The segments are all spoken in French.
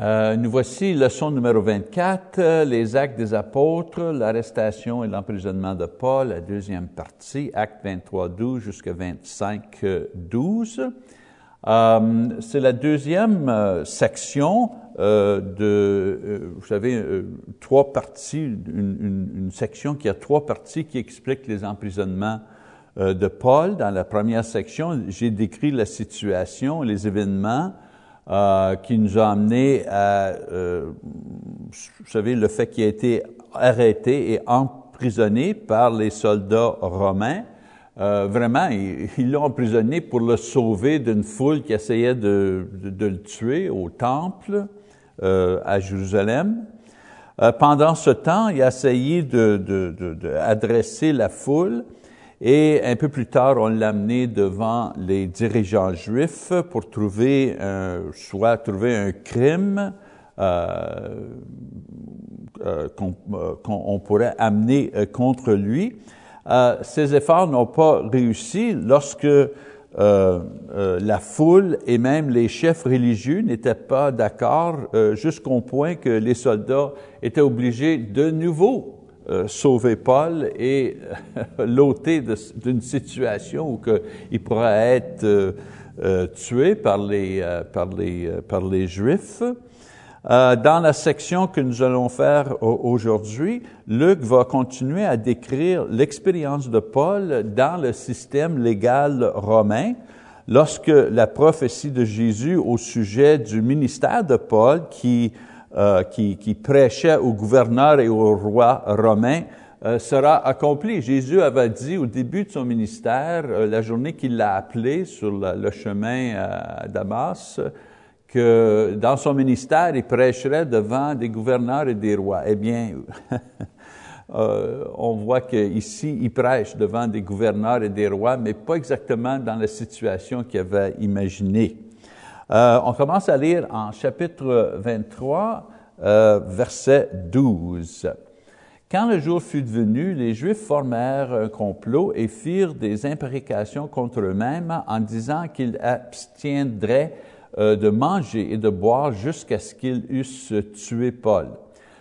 Euh, nous voici leçon numéro 24, euh, les actes des apôtres, l'arrestation et l'emprisonnement de Paul, la deuxième partie, acte 23, 12 jusqu'à 25, 12. Euh, c'est la deuxième euh, section euh, de, vous savez, trois parties, une, une, section qui a trois parties qui explique les emprisonnements de Paul. Dans la première section, j'ai décrit la situation, les événements, euh, qui nous a amené à, euh, vous savez, le fait qu'il a été arrêté et emprisonné par les soldats romains. Euh, vraiment, ils l'ont emprisonné pour le sauver d'une foule qui essayait de, de, de, le tuer au temple euh, à Jérusalem. Euh, pendant ce temps, il a essayé d'adresser la foule et un peu plus tard, on l'a amené devant les dirigeants juifs pour trouver un, soit trouver un crime euh, euh, qu'on euh, pourrait amener euh, contre lui. Ces efforts n'ont pas réussi lorsque la foule et même les chefs religieux n'étaient pas d'accord jusqu'au point que les soldats étaient obligés de nouveau euh, sauver Paul et euh, l'ôter d'une situation où que il pourrait être euh, tué par les, par les, par les Juifs. dans la section que nous allons faire aujourd'hui, Luc va continuer à décrire l'expérience de Paul dans le système légal romain, lorsque la prophétie de Jésus au sujet du ministère de Paul, qui euh, qui, qui, prêchait au gouverneur et au roi romain euh, sera accompli. Jésus avait dit au début de son ministère, euh, la journée qu'il l'a appelé sur le, chemin à Damas, que dans son ministère, il prêcherait devant des gouverneurs et des rois. Eh bien, on voit qu'ici, il prêche devant des gouverneurs et des rois, mais pas exactement dans la situation qu'il avait imaginée. Euh, on commence à lire en chapitre 23, euh, verset 12. Quand le jour fut venu, les Juifs formèrent un complot et firent des imprécations contre eux-mêmes en disant qu'ils abstiendraient euh, de manger et de boire jusqu'à ce qu'ils eussent tué Paul.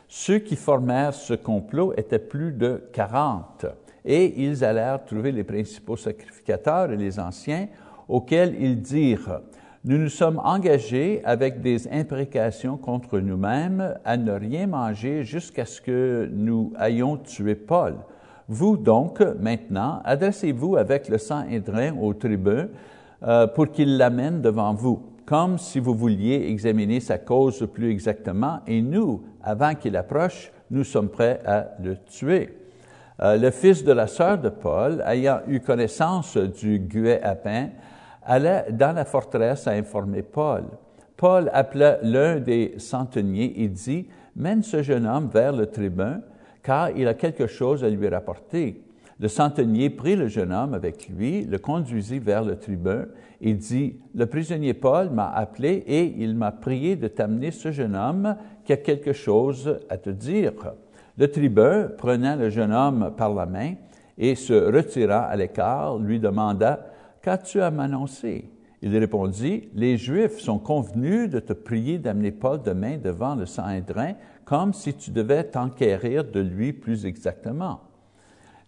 Ceux qui formèrent ce complot étaient plus de quarante, et ils allèrent trouver les principaux sacrificateurs et les anciens, auxquels ils dirent, nous nous sommes engagés avec des imprécations contre nous-mêmes à ne rien manger jusqu'à ce que nous ayons tué Paul. Vous donc, maintenant, adressez-vous avec le sang édrin au tribun euh, pour qu'il l'amène devant vous, comme si vous vouliez examiner sa cause plus exactement, et nous, avant qu'il approche, nous sommes prêts à le tuer. Euh, le fils de la sœur de Paul, ayant eu connaissance du guet à pain, allait dans la forteresse à informer Paul. Paul appela l'un des centeniers et dit, Mène ce jeune homme vers le tribun, car il a quelque chose à lui rapporter. Le centenier prit le jeune homme avec lui, le conduisit vers le tribun et dit, Le prisonnier Paul m'a appelé et il m'a prié de t'amener ce jeune homme qui a quelque chose à te dire. Le tribun, prenant le jeune homme par la main et se retirant à l'écart, lui demanda, Qu'as-tu à m'annoncer? Il répondit, Les Juifs sont convenus de te prier d'amener Paul demain devant le Sanhédrin, comme si tu devais t'enquérir de lui plus exactement.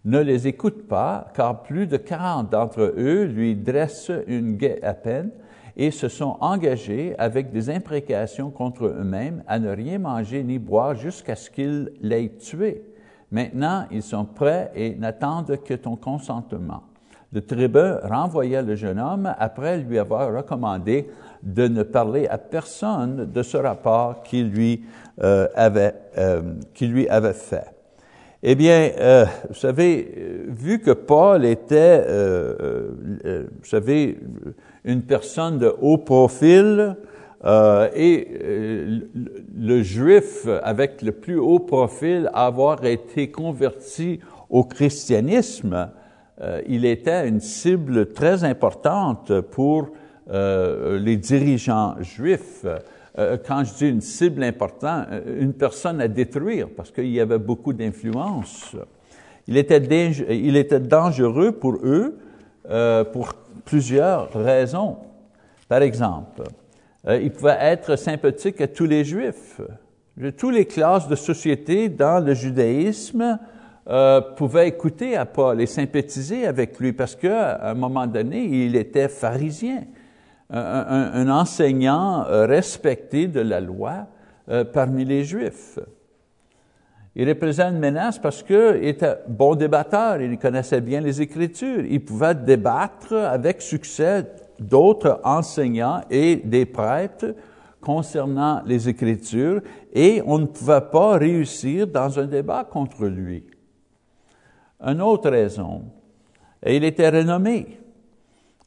Ne les écoute pas, car plus de quarante d'entre eux lui dressent une guet à peine et se sont engagés avec des imprécations contre eux-mêmes à ne rien manger ni boire jusqu'à ce qu'ils l'aient tué. Maintenant, ils sont prêts et n'attendent que ton consentement. Le tribun renvoya le jeune homme après lui avoir recommandé de ne parler à personne de ce rapport qu'il lui, euh, avait, euh, lui avait fait. Eh bien, euh, vous savez, vu que Paul était, vous savez, une personne de haut profil et le juif avec le plus haut profil avoir été converti au christianisme, euh, il était une cible très importante pour euh, les dirigeants juifs. Euh, quand je dis une cible importante, une personne à détruire, parce qu'il y avait beaucoup d'influence. Il était, il était dangereux pour eux pour plusieurs raisons. Par exemple, il pouvait être sympathique à tous les Juifs. Toutes les classes de société dans le judaïsme euh, pouvaient écouter à Paul et sympathiser avec lui parce qu'à un moment donné, il était pharisien, un, enseignant euh, respecté de la loi euh, parmi les Juifs. Il représente une menace parce qu'il était bon débatteur, il connaissait bien les Écritures, il pouvait débattre avec succès d'autres enseignants et des prêtres concernant les Écritures, et on ne pouvait pas réussir dans un débat contre lui. Une autre raison, il était renommé.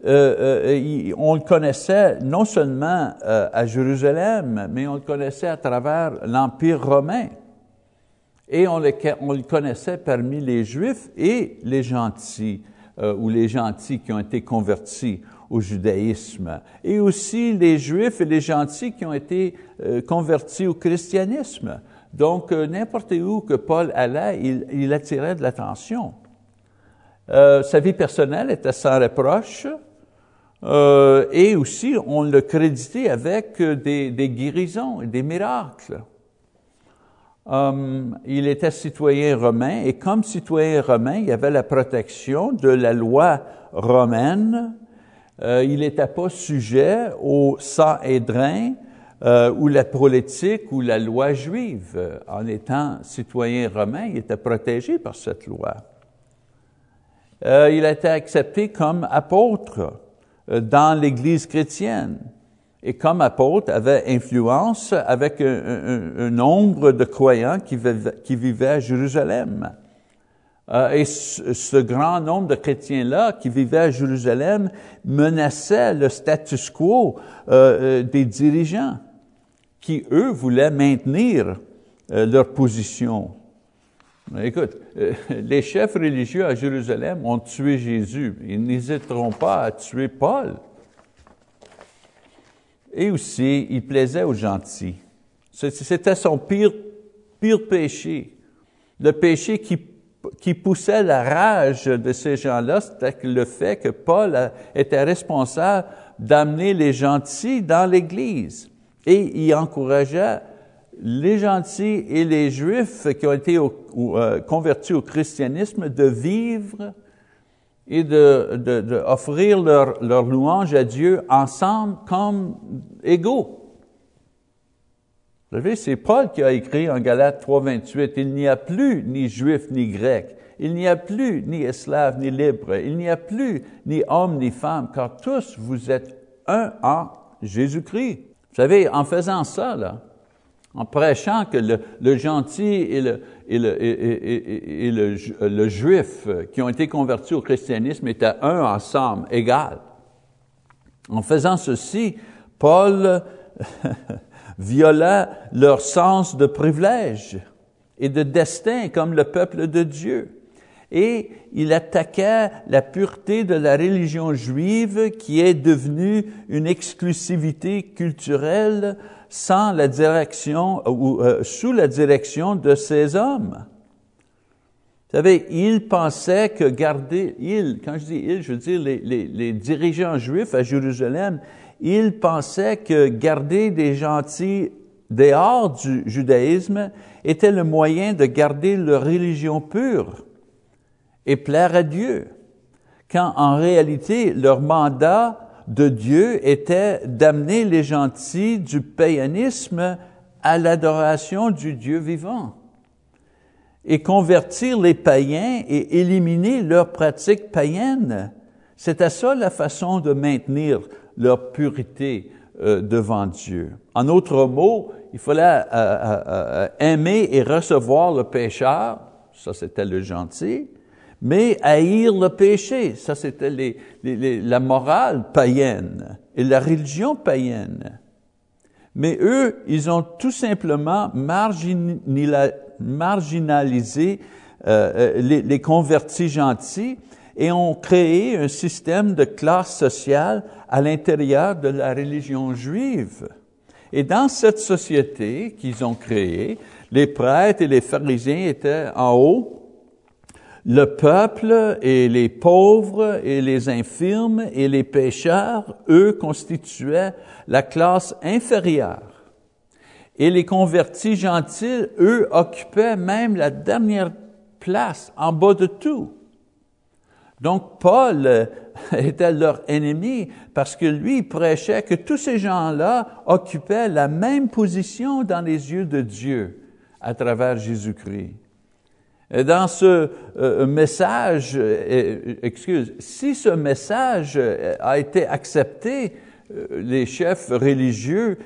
Euh, euh, on le connaissait non seulement euh, à Jérusalem, mais on le connaissait à travers l'Empire romain. Et on le, on le, connaissait parmi les Juifs et les gentils, ou les gentils qui ont été convertis au judaïsme, et aussi les Juifs et les gentils qui ont été convertis au christianisme. Donc, n'importe où que Paul allait, il, attirait de l'attention. sa vie personnelle était sans reproche. Euh, et aussi, on le créditait avec des, guérisons et des miracles. Um, il était citoyen romain et comme citoyen romain, il avait la protection de la loi romaine. Euh, il n'était pas sujet au Sanhédrin euh, ou la politique ou la loi juive. En étant citoyen romain, il était protégé par cette loi. Euh, il a été accepté comme apôtre. Euh, dans l'Église chrétienne. Et comme apôtre, avait influence avec un, nombre de croyants qui, vivaient à Jérusalem. Euh, et ce, grand nombre de chrétiens-là qui vivaient à Jérusalem menaçait le status quo euh, des dirigeants, qui, eux, voulaient maintenir leur position. Écoute, euh, les chefs religieux à Jérusalem ont tué Jésus. Ils n'hésiteront pas à tuer Paul. Et aussi, il plaisait aux gentils. C'était son pire, pire péché. Le péché qui, qui poussait la rage de ces gens-là, c'était le fait que Paul était responsable d'amener les gentils dans l'Église. Et il encourageait les gentils et les juifs qui ont été euh, convertis au christianisme de vivre et d'offrir de, de, leur, leur louange à Dieu ensemble comme égaux. Vous savez, c'est Paul qui a écrit en Galates 3.28, « Il n'y a plus ni juif ni grec, il n'y a plus ni esclave ni libre, il n'y a plus ni homme ni femme, car tous vous êtes un en Jésus-Christ. » Vous savez, en faisant ça, en prêchant que le, gentil et, le, juif qui ont été convertis au christianisme étaient un ensemble, égal. En faisant ceci, Paul viola leur sens de privilège et de destin comme le peuple de Dieu. Et il attaquait la pureté de la religion juive qui est devenue une exclusivité culturelle sans la direction ou euh, sous la direction de ces hommes. Vous savez, ils pensaient que garder, ils, quand je dis ils, je veux dire les, les, dirigeants juifs à Jérusalem, ils pensaient que garder des gentils dehors du judaïsme était le moyen de garder leur religion pure et plaire à Dieu, quand en réalité leur mandat de Dieu était d'amener les gentils du païanisme à l'adoration du Dieu vivant et convertir les païens et éliminer leurs pratiques païennes. C'était ça la façon de maintenir leur pureté euh, devant Dieu. En d'autres mots, il fallait euh, euh, aimer et recevoir le pécheur, ça c'était le gentil, mais haïr le péché, ça c'était la morale païenne et la religion païenne. Mais eux, ils ont tout simplement marginalisé euh, euh, les, convertis gentils et ont créé un système de classe sociale à l'intérieur de la religion juive. Et dans cette société qu'ils ont créée, les prêtres et les pharisiens étaient en haut le peuple et les pauvres et les infirmes et les pécheurs, eux, constituaient la classe inférieure. Et les convertis gentils, eux, occupaient même la dernière place en bas de tout. Donc Paul euh, était leur ennemi parce que lui prêchait que tous ces gens-là occupaient la même position dans les yeux de Dieu à travers Jésus-Christ. Et dans ce euh, message, euh, excuse, si ce message a été accepté, les chefs religieux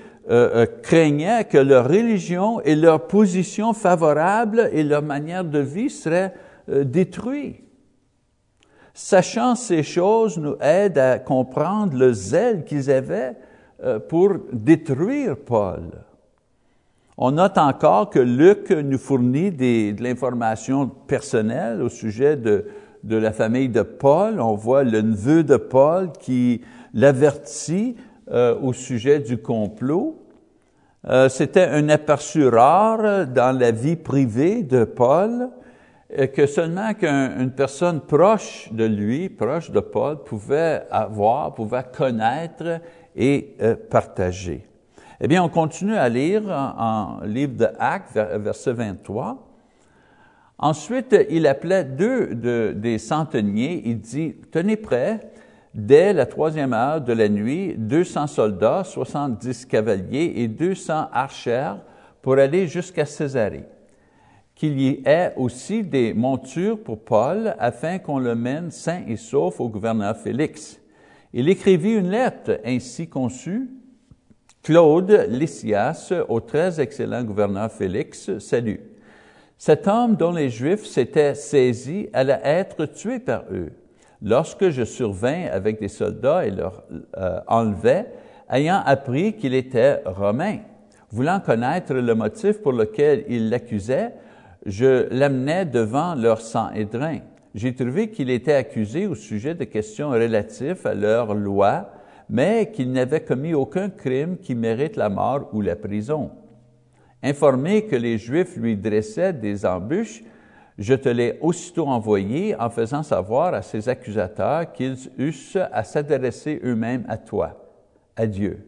craignaient que leur religion et leur position favorable et leur manière de vie seraient détruites. Sachant ces choses nous aide à comprendre le zèle qu'ils avaient euh, pour détruire Paul. On note encore que Luc nous fournit de l'information personnelle au sujet de, la famille de Paul. On voit le neveu de Paul qui l'avertit euh, au sujet du complot. Euh, C'était un aperçu rare dans la vie privée de Paul que seulement qu'une personne proche de lui, proche de Paul, pouvait avoir, pouvait connaître et euh, partager. Eh bien, on continue à lire en, livre de Actes, verset 23. Ensuite, il appelait deux des centeniers. Il dit, tenez prêt, dès la troisième heure de la nuit, 200 soldats, 70 cavaliers et 200 archers pour aller jusqu'à Césarée qu'il y ait aussi des montures pour Paul afin qu'on le mène sain et sauf au gouverneur Félix. Il écrivit une lettre ainsi conçue. Claude Lysias, au très excellent gouverneur Félix, salut. Cet homme dont les Juifs s'étaient saisis allait être tué par eux. Lorsque je survins avec des soldats et leur euh, enlevais, ayant appris qu'il était romain, voulant connaître le motif pour lequel il l'accusait, je l'amenais devant leur sang-édrin. J'ai trouvé qu'il était accusé au sujet de questions relatives à leur loi, mais qu'il n'avait commis aucun crime qui mérite la mort ou la prison. Informé que les Juifs lui dressaient des embûches, je te l'ai aussitôt envoyé en faisant savoir à ses accusateurs qu'ils eussent à s'adresser eux-mêmes à toi, à Dieu.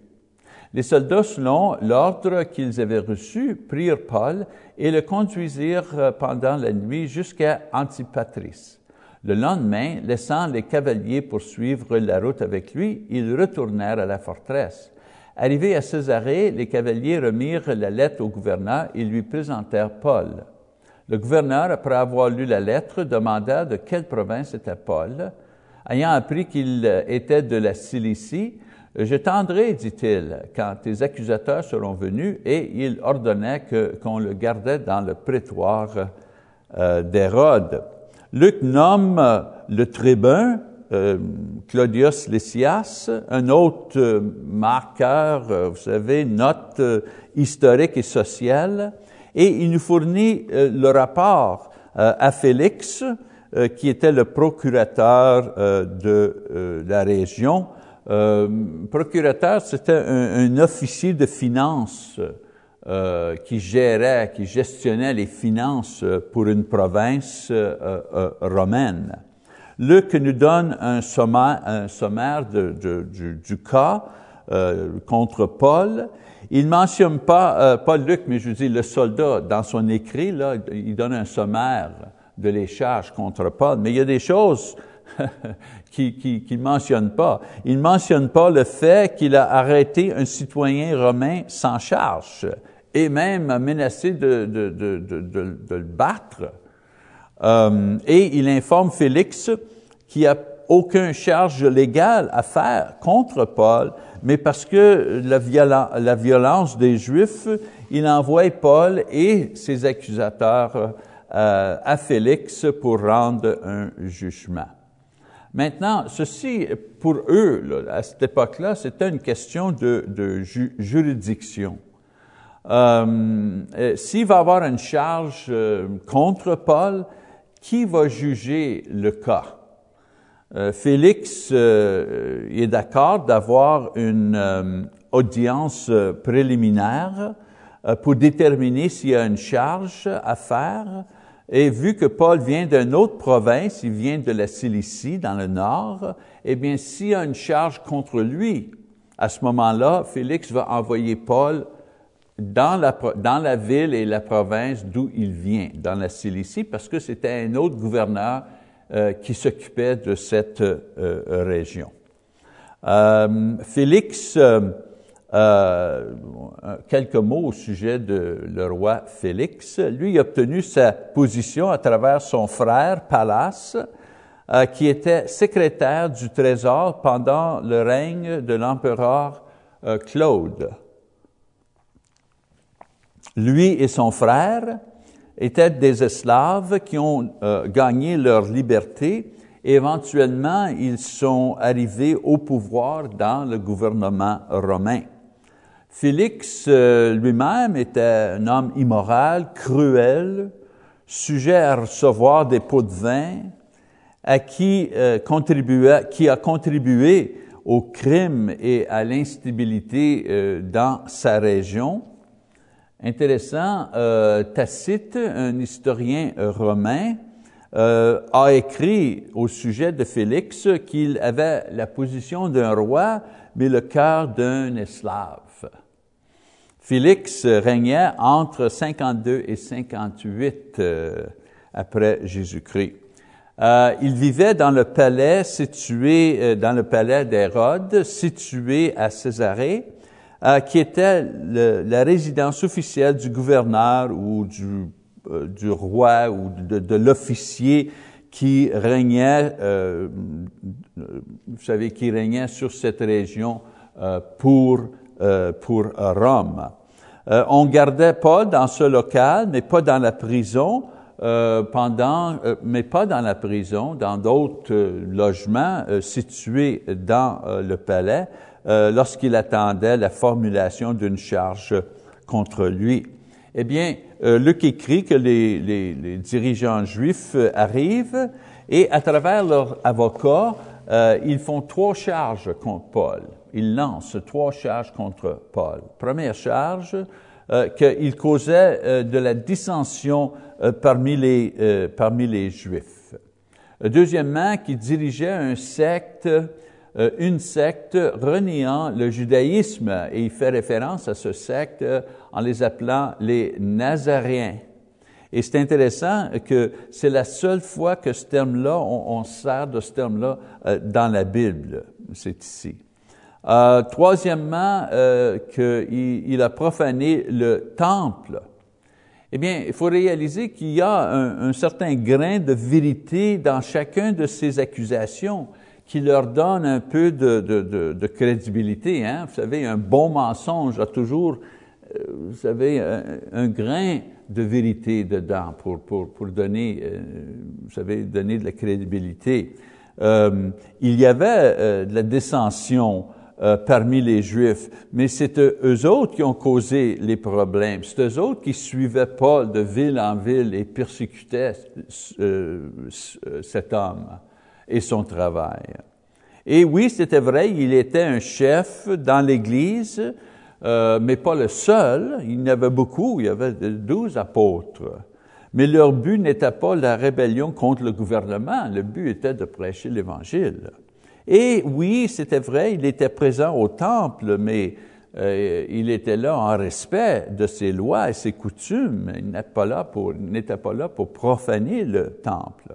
Les soldats, selon l'ordre qu'ils avaient reçu, prirent Paul et le conduisirent pendant la nuit jusqu'à Antipatris. Le lendemain, laissant les cavaliers poursuivre la route avec lui, ils retournèrent à la forteresse. Arrivés à Césarée, les cavaliers remirent la lettre au gouverneur et lui présentèrent Paul. Le gouverneur, après avoir lu la lettre, demanda de quelle province était Paul. Ayant appris qu'il était de la Cilicie, je tendrai, dit-il, quand tes accusateurs seront venus, et il ordonnait qu'on le gardait dans le prétoire euh, d'Hérode. Luc nomme euh, le tribun euh, Claudius Lysias, un autre euh, marqueur, vous savez, note historique et sociale, et il nous fournit le rapport à Félix, qui était le procurateur de la région, procurateur, c'était un, officier de finances euh, qui gérait, qui gestionnait les finances pour une province euh, euh, romaine. Luc nous donne un sommaire, du, cas contre Paul. Il mentionne pas, pas Luc, mais je dis le soldat, dans son écrit, là, il donne un sommaire de les charges contre Paul. Mais il y a des choses qu'il ne mentionne pas. Il ne mentionne pas le fait qu'il a arrêté un citoyen romain sans charge et même a menacé de, de, de, de le battre. Euh, et il informe Félix qu'il n'y a aucune charge légale à faire contre Paul, mais parce que la, violence des Juifs, il envoie Paul et ses accusateurs euh, à Félix pour rendre un jugement. Maintenant, ceci, pour eux, à cette époque-là, c'était une question de, de juridiction. Euh, euh, S'il va avoir une charge euh, contre Paul, qui va juger le cas? Félix est d'accord d'avoir une audience préliminaire pour déterminer s'il y a une charge à faire Et vu que Paul vient d'une autre province, il vient de la Cilicie, dans le nord, eh bien, s'il y a une charge contre lui, à ce moment-là, Félix va envoyer Paul dans la, ville et la province d'où il vient, dans la Cilicie, parce que c'était un autre gouverneur euh, qui s'occupait de cette euh, région. Euh, Félix euh, quelques mots au sujet de le roi Félix. Lui a obtenu sa position à travers son frère Pallas, qui était secrétaire du Trésor pendant le règne de l'empereur Claude. Lui et son frère étaient des esclaves qui ont gagné leur liberté et éventuellement ils sont arrivés au pouvoir dans le gouvernement romain. Félix euh, lui-même était un homme immoral, cruel, sujet à recevoir des pots de vin, à qui, euh, qui a contribué au crime et à l'instabilité euh, dans sa région. Intéressant, Tacite, un historien romain, a écrit au sujet de Félix qu'il avait la position d'un roi, mais le cœur d'un esclave. Félix régnait entre 52 et 58 euh, après Jésus-Christ. Euh, il vivait dans le palais situé, euh, dans le palais d'Hérode, situé à Césarée, qui était la résidence officielle du gouverneur ou du, du roi ou de, l'officier qui régnait, vous savez, qui régnait sur cette région pour euh, pour Rome. Euh, on gardait Paul dans ce local, mais pas dans la prison, euh, pendant, mais pas dans la prison, dans d'autres logements situés dans le palais, lorsqu'il attendait la formulation d'une charge contre lui. Eh bien, Luc écrit que les, dirigeants juifs arrivent et à travers leur avocat, ils font trois charges contre Paul il lance trois charges contre Paul. Première charge, euh, qu'il causait euh, de la dissension euh, parmi, les, euh, parmi les Juifs. Deuxièmement, qu'il dirigeait un secte, une secte reniant le judaïsme, et il fait référence à ce secte en les appelant les Nazaréens. Et c'est intéressant que c'est la seule fois que ce terme-là, on, sert de ce terme-là dans la Bible. C'est ici. Euh, troisièmement, euh, qu'il il a profané le temple. Eh bien, il faut réaliser qu'il y a un, un, certain grain de vérité dans chacun de ces accusations qui leur donne un peu de, crédibilité. Hein? Vous savez, un bon mensonge a toujours, euh, vous savez, un, grain de vérité dedans pour, pour, pour donner, euh, vous savez, donner de la crédibilité. Euh, il y avait de la dissension parmi les Juifs, mais c'est eux autres qui ont causé les problèmes. C'est eux autres qui suivaient Paul de ville en ville et persécutaient cet homme et son travail. Et oui, c'était vrai, il était un chef dans l'Église, euh, mais pas le seul. Il y en avait beaucoup, il y avait douze apôtres. Mais leur but n'était pas la rébellion contre le gouvernement, le but était de prêcher l'Évangile. Et oui, c'était vrai, il était présent au temple, mais euh, il était là en respect de ses lois et ses coutumes. Il n'était pas là pour, n'était pas là pour profaner le temple.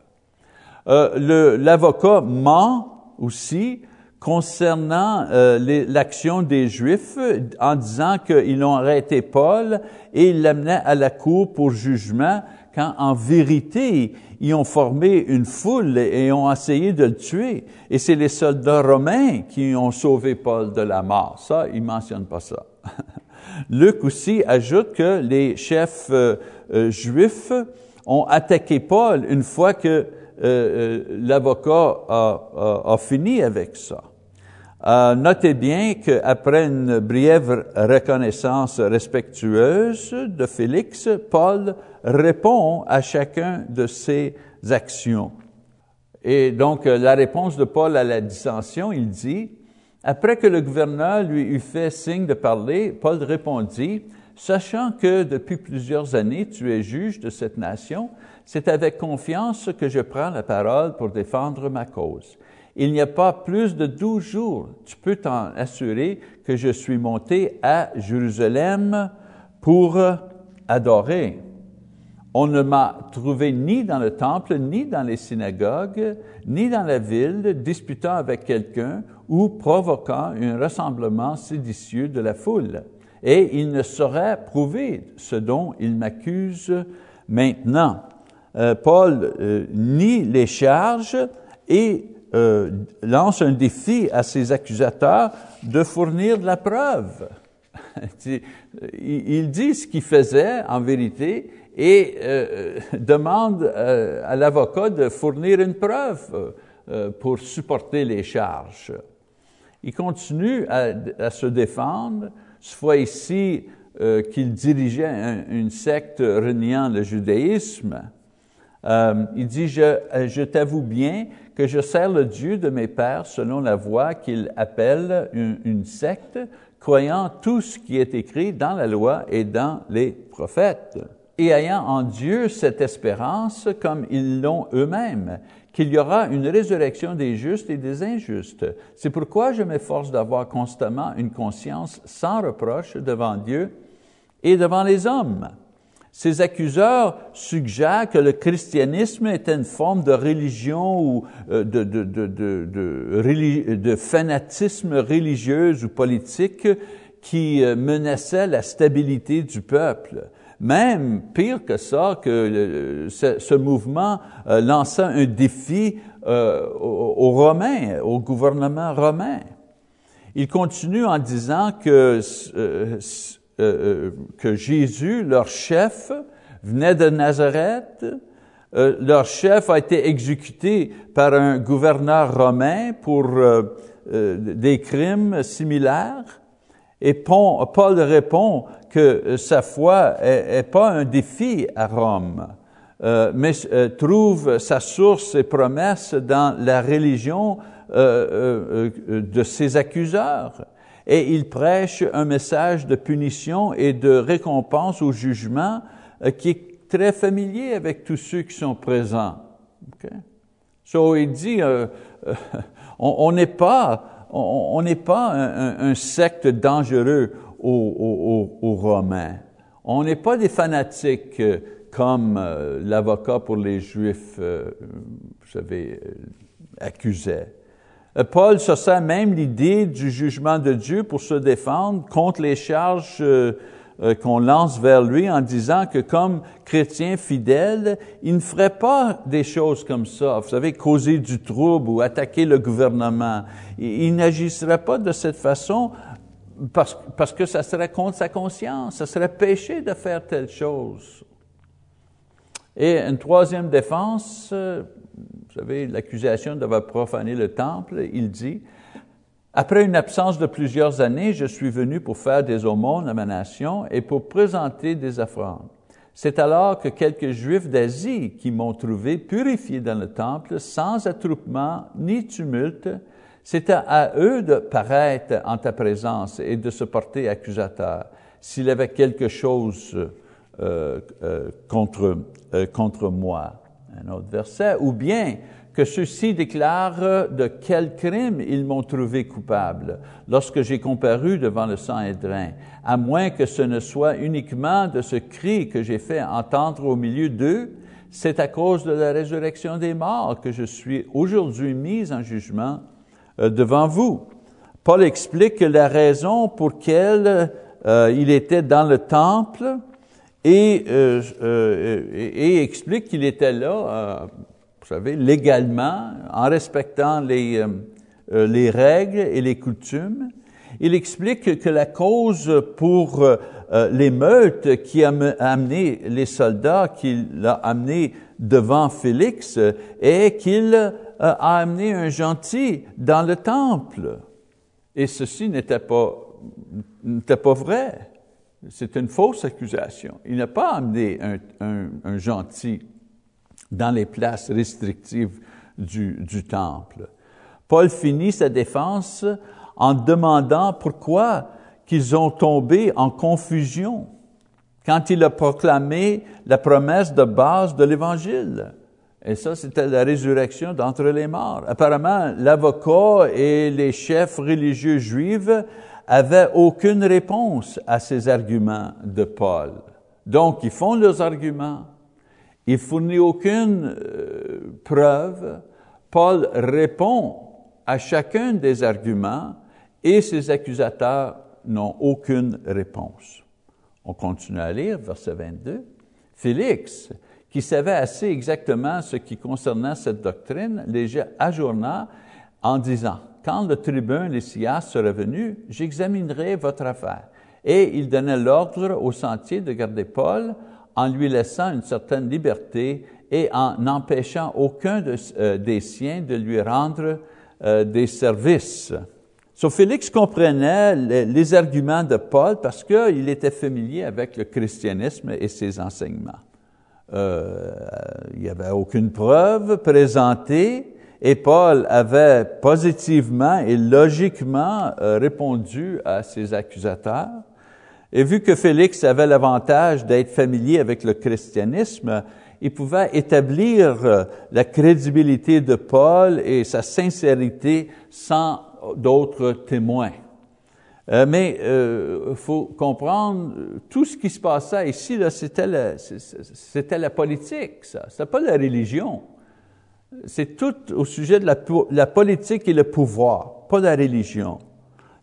Euh, l'avocat ment aussi concernant euh, l'action des Juifs en disant qu'ils ont arrêté Paul et ils l'amenaient à la cour pour jugement, quand en vérité, ils ont formé une foule et ont essayé de le tuer. Et c'est les soldats romains qui ont sauvé Paul de la mort. Ça, il mentionne pas ça. Luc aussi ajoute que les chefs euh, juifs ont attaqué Paul une fois que euh, euh l'avocat a, fini avec ça. Euh, notez bien qu'après une brève reconnaissance respectueuse de Félix, Paul répond à chacun de ses actions. Et donc, la réponse de Paul à la dissension, il dit, après que le gouverneur lui eut fait signe de parler, Paul répondit, sachant que depuis plusieurs années tu es juge de cette nation, c'est avec confiance que je prends la parole pour défendre ma cause. Il n'y a pas plus de douze jours, tu peux t'en assurer que je suis monté à Jérusalem pour adorer. On ne m'a trouvé ni dans le temple, ni dans les synagogues, ni dans la ville, disputant avec quelqu'un ou provoquant un rassemblement séditieux de la foule. Et il ne saurait prouver ce dont il m'accuse maintenant. Euh, Paul euh, nie les charges et euh, lance un défi à ses accusateurs de fournir de la preuve. il dit ce qu'il faisait en vérité et demande à l'avocat de fournir une preuve pour supporter les charges. Il continue à, se défendre, ce fois ici qu'il dirigeait une secte reniant le judaïsme. Euh, il dit, je, je t'avoue bien que je sers le Dieu de mes pères selon la voie qu'il appelle une secte, croyant tout ce qui est écrit dans la loi et dans les prophètes et ayant en Dieu cette espérance comme ils l'ont eux-mêmes, qu'il y aura une résurrection des justes et des injustes. C'est pourquoi je m'efforce d'avoir constamment une conscience sans reproche devant Dieu et devant les hommes. Ces accuseurs suggèrent que le christianisme était une forme de religion ou euh, de, fanatisme religieux ou politique qui euh, menaçait la stabilité du peuple. Même pire que ça, que ce, mouvement euh, lançait un défi aux, Romains, au gouvernement romain. Il continue en disant que, que Jésus, leur chef, venait de Nazareth, leur chef a été exécuté par un gouverneur romain pour des crimes similaires. Et Paul répond que euh, sa foi est, pas un défi à Rome, euh, mais euh, trouve sa source et promesse dans la religion de ses accuseurs. Et il prêche un message de punition et de récompense au jugement qui est très familier avec tous ceux qui sont présents. Okay? So, il dit, on n'est pas, on n'est pas un, secte dangereux aux, Romains. On n'est pas des fanatiques euh, comme euh, l'avocat pour les Juifs, euh, vous savez, accusait. Paul se sert même l'idée du jugement de Dieu pour se défendre contre les charges qu'on lance vers lui en disant que comme chrétien fidèle, il ne ferait pas des choses comme ça, vous savez, causer du trouble ou attaquer le gouvernement. Il, n'agisserait pas de cette façon parce, parce, que ça serait contre sa conscience, ça serait péché de faire telle chose. Et une troisième défense, euh, vous savez, l'accusation d'avoir profané le temple, il dit, après une absence de plusieurs années, je suis venu pour faire des aumônes à ma nation et pour présenter des offrandes. C'est alors que quelques Juifs d'Asie qui m'ont trouvé purifié dans le temple, sans attroupement ni tumulte, c'est à eux de paraître en ta présence et de se porter accusateur s'il avait quelque chose euh, euh, contre, euh, contre moi. Un autre verset. Ou bien que ceux-ci déclarent de quel crime ils m'ont trouvé coupable lorsque j'ai comparu devant le Sanhédrin, à moins que ce ne soit uniquement de ce cri que j'ai fait entendre au milieu d'eux, c'est à cause de la résurrection des morts que je suis aujourd'hui mis en jugement euh, devant vous. Paul explique la raison pour laquelle euh, il était dans le temple et, euh, et, explique qu'il était là, vous savez, légalement, en respectant les, les règles et les coutumes. Il explique que la cause pour l'émeute qui a amené les soldats, qui l'a amené devant Félix, est qu'il euh, a amené un gentil dans le temple. Et ceci n'était pas, n'était pas vrai. C'est une fausse accusation. Il n'a pas amené un, gentil dans les places restrictives du, du temple. Paul finit sa défense en demandant pourquoi qu'ils ont tombé en confusion quand il a proclamé la promesse de base de l'Évangile. Et ça, c'était la résurrection d'entre les morts. Apparemment, l'avocat et les chefs religieux juifs avaient aucune réponse à ces arguments de Paul. Donc, ils font leurs arguments, ils fournissent aucune euh, preuve. Paul répond à chacun des arguments et ses accusateurs n'ont aucune réponse. On continue à lire, verset 22. Félix, qui savait assez exactement ce qui concernait cette doctrine, les ajourna en disant, quand le tribun Lysias sera venu, j'examinerai votre affaire. Et il donnait l'ordre au sentier de garder Paul en lui laissant une certaine liberté et en n'empêchant aucun euh, des siens de lui rendre euh, des services. So, Félix comprenait les, arguments de Paul parce qu'il était familier avec le christianisme et ses enseignements. Euh, il n'y avait aucune preuve présentée et Paul avait positivement et logiquement euh, répondu à ses accusateurs. Et vu que Félix avait l'avantage d'être familier avec le christianisme, il pouvait établir euh, la crédibilité de Paul et sa sincérité sans d'autres témoins. Euh, mais il euh, faut comprendre, tout ce qui se passait ici, c'était la, la politique, ça. C'était pas la religion. C'est tout au sujet de la, politique et le pouvoir, pas la religion.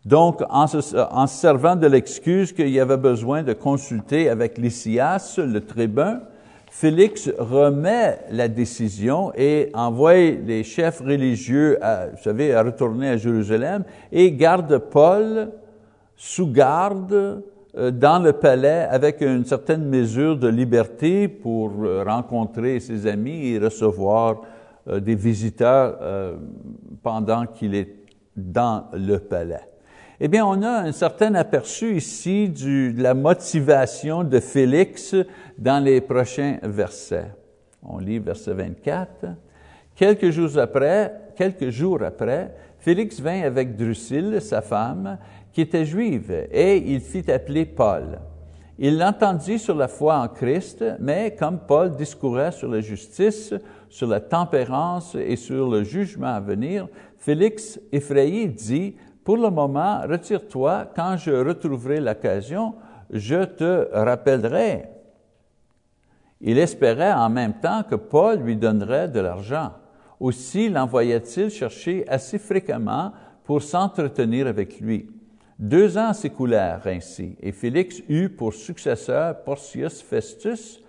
Donc, en se, en se servant de l'excuse qu'il y avait besoin de consulter avec Lysias, le tribun, Félix remet la décision et envoie les chefs religieux, à, vous savez, à retourner à Jérusalem et garde Paul sous garde euh, dans le palais avec une certaine mesure de liberté pour euh, rencontrer ses amis et recevoir euh, des visiteurs pendant qu'il est dans le palais. Eh bien, on a un certain aperçu ici du, de la motivation de Félix dans les prochains versets. On lit verset 24. Quelques jours après, quelques jours après, Félix vint avec Drusille, sa femme, qui était juive, et il fit appeler Paul. Il l'entendit sur la foi en Christ, mais comme Paul discourait sur la justice, sur la tempérance et sur le jugement à venir, Félix, effrayé, dit, pour le moment, retire-toi, quand je retrouverai l'occasion, je te rappellerai. Il espérait en même temps que Paul lui donnerait de l'argent. Aussi l'envoya-t-il chercher assez fréquemment pour s'entretenir avec lui. Deux ans s'écoulèrent ainsi, et Félix eut pour successeur Porcius Festus.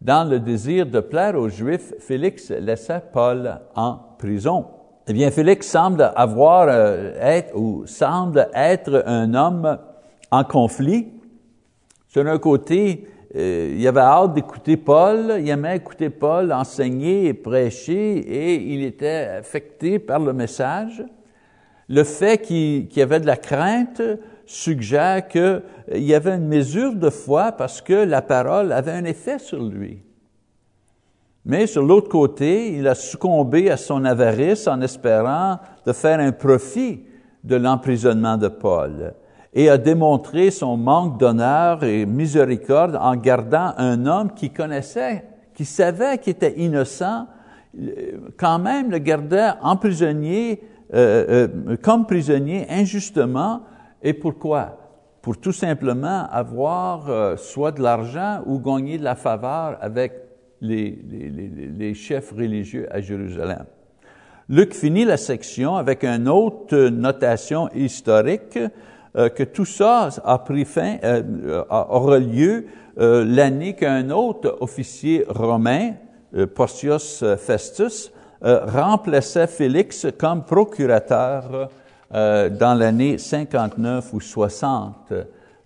Dans le désir de plaire aux Juifs, Félix laissa Paul en prison. Eh bien, Félix semble avoir euh, être ou semble être un homme en conflit. Sur un côté, euh, il avait hâte d'écouter Paul, il aimait écouter Paul enseigner et prêcher, et il était affecté par le message. Le fait qu'il y avait de la crainte suggère qu'il y avait une mesure de foi parce que la parole avait un effet sur lui. Mais sur l'autre côté, il a succombé à son avarice en espérant de faire un profit de l'emprisonnement de Paul et a démontré son manque d'honneur et miséricorde en gardant un homme qui connaissait, qui savait qu'il était innocent, quand même le gardait en prisonnier, euh, euh, comme prisonnier injustement. Et pourquoi? Pour tout simplement avoir euh, soit de l'argent ou gagner de la faveur avec les, chefs religieux à Jérusalem. Luc finit la section avec une autre notation historique euh, que tout ça a pris fin, euh, aura lieu l'année qu'un autre officier romain, Porcius Festus, remplaçait Félix comme procurateur dans l'année 59 ou 60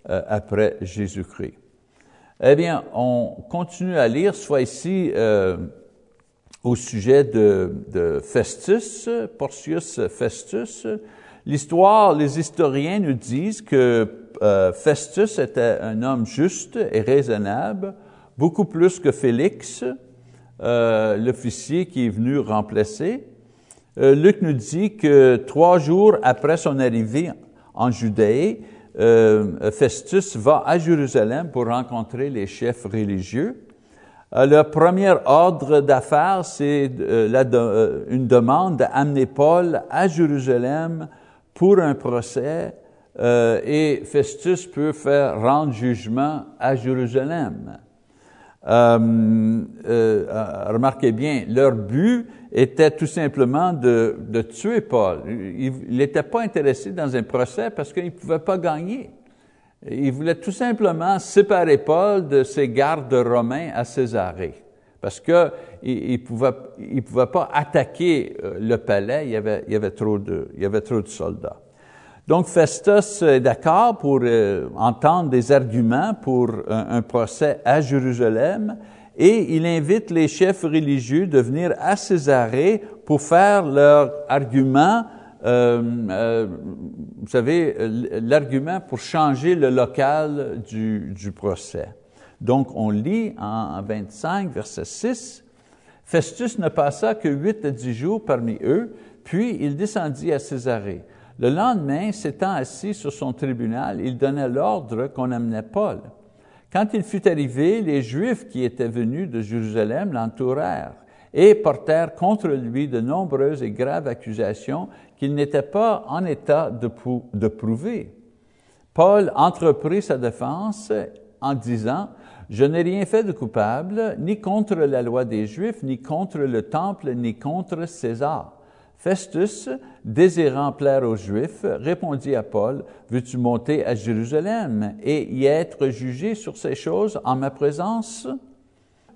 après Jésus-Christ. Eh bien, on continue à lire, soit ici euh, au sujet de, de, Festus, Porcius Festus. L'histoire, les historiens nous disent que euh, Festus était un homme juste et raisonnable, beaucoup plus que Félix, euh, l'officier qui est venu remplacer. Luc nous dit que trois jours après son arrivée en Judée, Festus va à Jérusalem pour rencontrer les chefs religieux. le premier ordre d'affaires, c'est une demande d'amener Paul à Jérusalem pour un procès et Festus peut faire rendre jugement à Jérusalem. Euh, euh, remarquez bien, leur but était tout simplement de, de tuer Paul. Il n'était pas intéressé dans un procès parce qu'il ne pouvait pas gagner. Il voulait tout simplement séparer Paul de ses gardes romains à Césarée. Parce qu'il il ne pouvait, il pouvait pas attaquer euh, le palais, il y avait, il avait, trop, de, il avait trop de soldats. Donc Festus est d'accord pour euh, entendre des arguments pour un, procès à Jérusalem et il invite les chefs religieux de venir à Césarée pour faire leur argument, euh, euh, vous savez, l'argument pour changer le local du, du procès. Donc on lit en 25, verset 6, Festus ne passa que huit à dix jours parmi eux, puis il descendit à Césarée. Le lendemain, s'étant assis sur son tribunal, il donnait l'ordre qu'on amenait Paul. Quand il fut arrivé, les Juifs qui étaient venus de Jérusalem l'entourèrent et portèrent contre lui de nombreuses et graves accusations qu'il n'était pas en état de, de prouver. Paul entreprit sa défense en disant, Je n'ai rien fait de coupable, ni contre la loi des Juifs, ni contre le temple, ni contre César. Festus, désirant plaire aux Juifs, répondit à Paul, Veux-tu monter à Jérusalem et y être jugé sur ces choses en ma présence?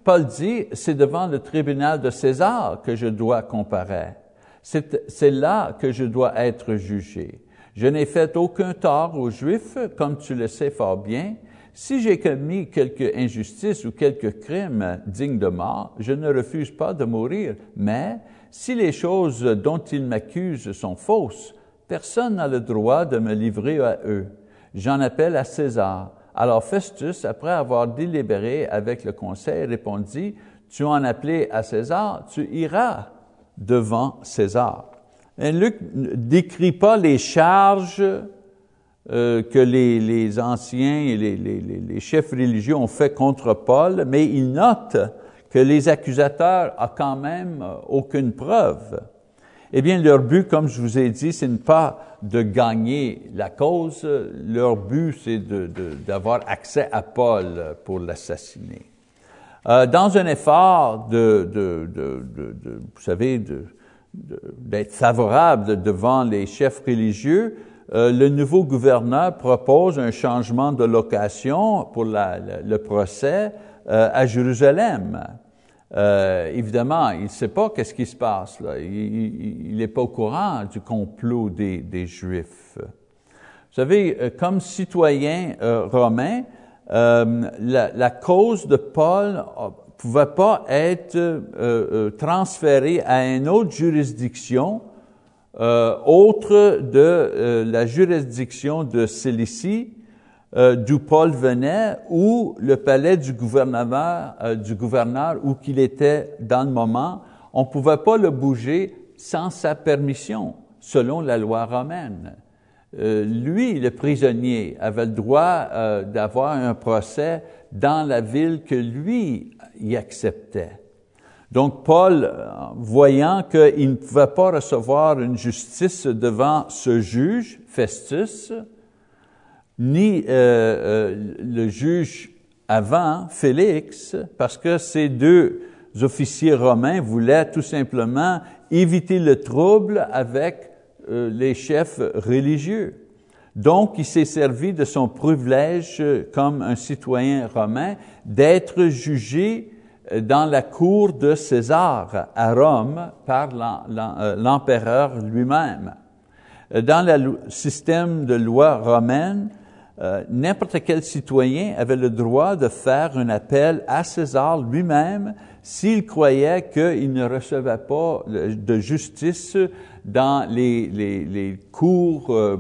Paul dit, c'est devant le tribunal de César que je dois comparaître. C'est là que je dois être jugé. Je n'ai fait aucun tort aux Juifs, comme tu le sais fort bien. Si j'ai commis quelque injustice ou quelque crime digne de mort, je ne refuse pas de mourir, mais si les choses dont ils m'accusent sont fausses, personne n'a le droit de me livrer à eux. J'en appelle à César. Alors Festus, après avoir délibéré avec le conseil, répondit, Tu en appelé à César, tu iras devant César. Et Luc ne décrit pas les charges euh, que les, anciens et les, les, chefs religieux ont fait contre Paul, mais il note que les accusateurs ont quand même euh, aucune preuve, eh bien, leur but, comme je vous ai dit, ce n'est pas de gagner la cause, leur but, c'est d'avoir de, accès à Paul pour l'assassiner. Euh, dans un effort de, vous savez, d'être favorable devant les chefs religieux, euh, le nouveau gouverneur propose un changement de location pour le procès à Jérusalem. Euh, évidemment, il ne sait pas qu'est-ce qui se passe là. Il n'est pas au courant du complot des, Juifs. Vous savez, euh, comme citoyen euh, romain, euh, la, cause de Paul pouvait pas être transférée à une autre juridiction autre de la juridiction de Cilicie, euh, d'où Paul venait ou le palais du gouverneur, euh, du gouverneur où qu'il était dans le moment, on ne pouvait pas le bouger sans sa permission, selon la loi romaine. Euh, lui, le prisonnier, avait le droit d'avoir un procès dans la ville que lui y acceptait. Donc Paul, voyant qu'il ne pouvait pas recevoir une justice devant ce juge, Festus, ni euh, euh, le juge avant, Félix, parce que ces deux officiers romains voulaient tout simplement éviter le trouble avec euh, les chefs religieux. Donc, il s'est servi de son privilège comme un citoyen romain d'être jugé dans la cour de César à Rome par l'empereur lui-même. Dans le système de loi romaine, euh, n'importe quel citoyen avait le droit de faire un appel à César lui-même s'il croyait qu'il ne recevait pas de justice dans les, cours euh,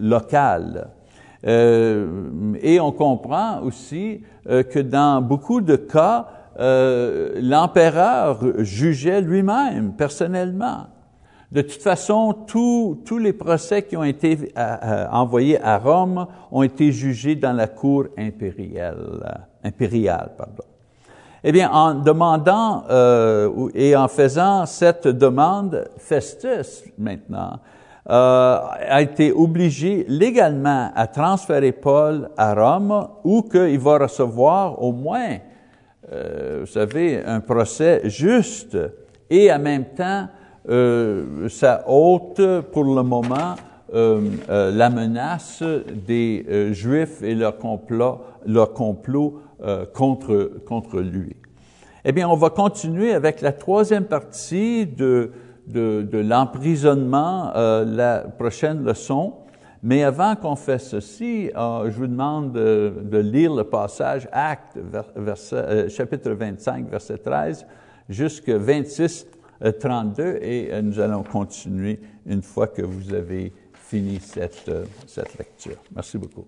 locales. Euh, et on comprend aussi que dans beaucoup de cas, l'empereur jugeait lui-même personnellement. De toute façon, tous les procès qui ont été envoyés à Rome ont été jugés dans la cour impériale. impériale pardon. Eh bien, en demandant euh, et en faisant cette demande, Festus, maintenant, euh, a été obligé légalement à transférer Paul à Rome, où qu'il va recevoir au moins, euh, vous savez, un procès juste et en même temps, euh, ça ôte pour le moment euh, euh, la menace des Juifs et leur complot, leur complot contre, contre lui. Eh bien, on va continuer avec la troisième partie de, de, de l'emprisonnement, la prochaine leçon. Mais avant qu'on fasse ceci, je vous demande de, de, lire le passage Acte, verset, euh, chapitre 25, verset 13, jusqu'à 26, 32, et nous allons continuer une fois que vous avez fini cette, cette lecture. Merci beaucoup.